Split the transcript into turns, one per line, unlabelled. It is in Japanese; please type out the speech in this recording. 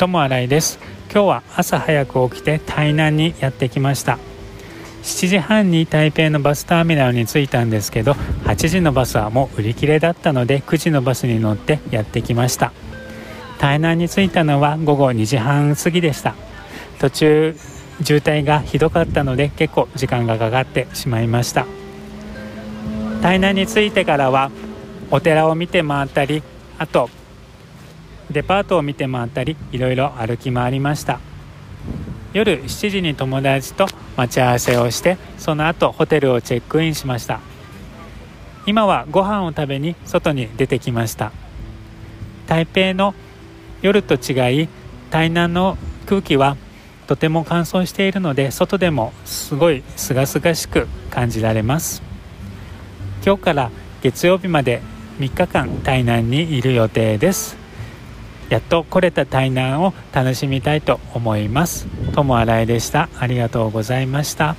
友新井です。今日は朝早く起きて台南にやってきました。7時半に台北のバスターミナルに着いたんですけど8時のバスはもう売り切れだったので9時のバスに乗ってやってきました。台南に着いたのは午後2時半過ぎでした。途中渋滞がひどかったので結構時間がかかってしまいました。台南に着いてからはお寺を見て回ったりあとデパートを見て回ったりいろいろ歩き回りました。夜7時に友達と待ち合わせをしてその後ホテルをチェックインしました。今はご飯を食べに外に出てきました。台北の夜と違い台南の空気はとても乾燥しているので外でもすごい清々しく感じられます。今日から月曜日まで3日間台南にいる予定です。やっと来れた台南を楽しみたいと思います。ともあらいでした。ありがとうございました。